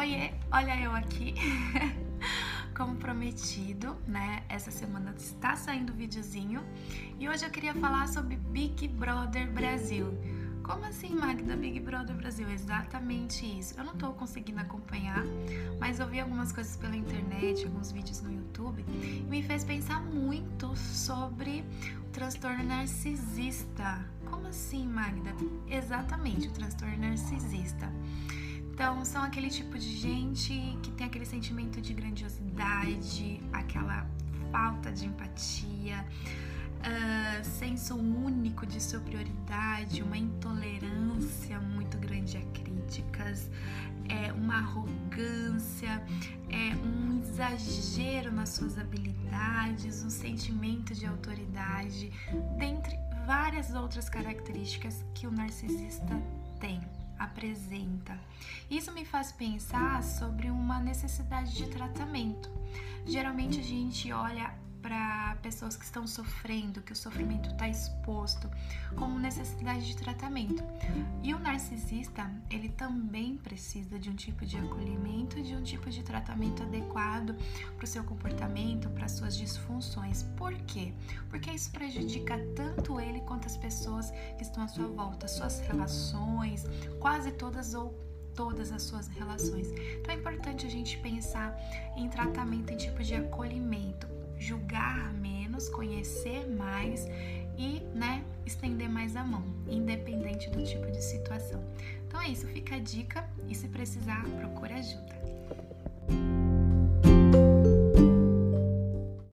Olha eu aqui, como prometido, né? Essa semana está saindo videozinho e hoje eu queria falar sobre Big Brother Brasil. Como assim, Magda, Big Brother Brasil? Exatamente isso. Eu não tô conseguindo acompanhar, mas eu vi algumas coisas pela internet, alguns vídeos no YouTube, e me fez pensar muito sobre o transtorno narcisista. Como assim, Magda? Exatamente, o transtorno narcisista. Então, são aquele tipo de gente que tem aquele sentimento de grandiosidade, aquela falta de empatia, uh, senso único de superioridade, uma intolerância muito grande a críticas, é uma arrogância, é um exagero nas suas habilidades, um sentimento de autoridade, dentre várias outras características que o narcisista tem apresenta. Isso me faz pensar sobre uma necessidade de tratamento. Geralmente a gente olha para pessoas que estão sofrendo, que o sofrimento está exposto, como necessidade de tratamento. E o narcisista, ele também precisa de um tipo de acolhimento, de um tipo de tratamento adequado para o seu comportamento, para suas disfunções. Por quê? Porque isso prejudica tanto ele quanto as pessoas que estão à sua volta, suas relações, quase todas ou todas as suas relações. Então é importante a gente pensar em tratamento em tipo de acolhimento julgar menos, conhecer mais e, né, estender mais a mão, independente do tipo de situação. Então é isso, fica a dica e se precisar, procure ajuda.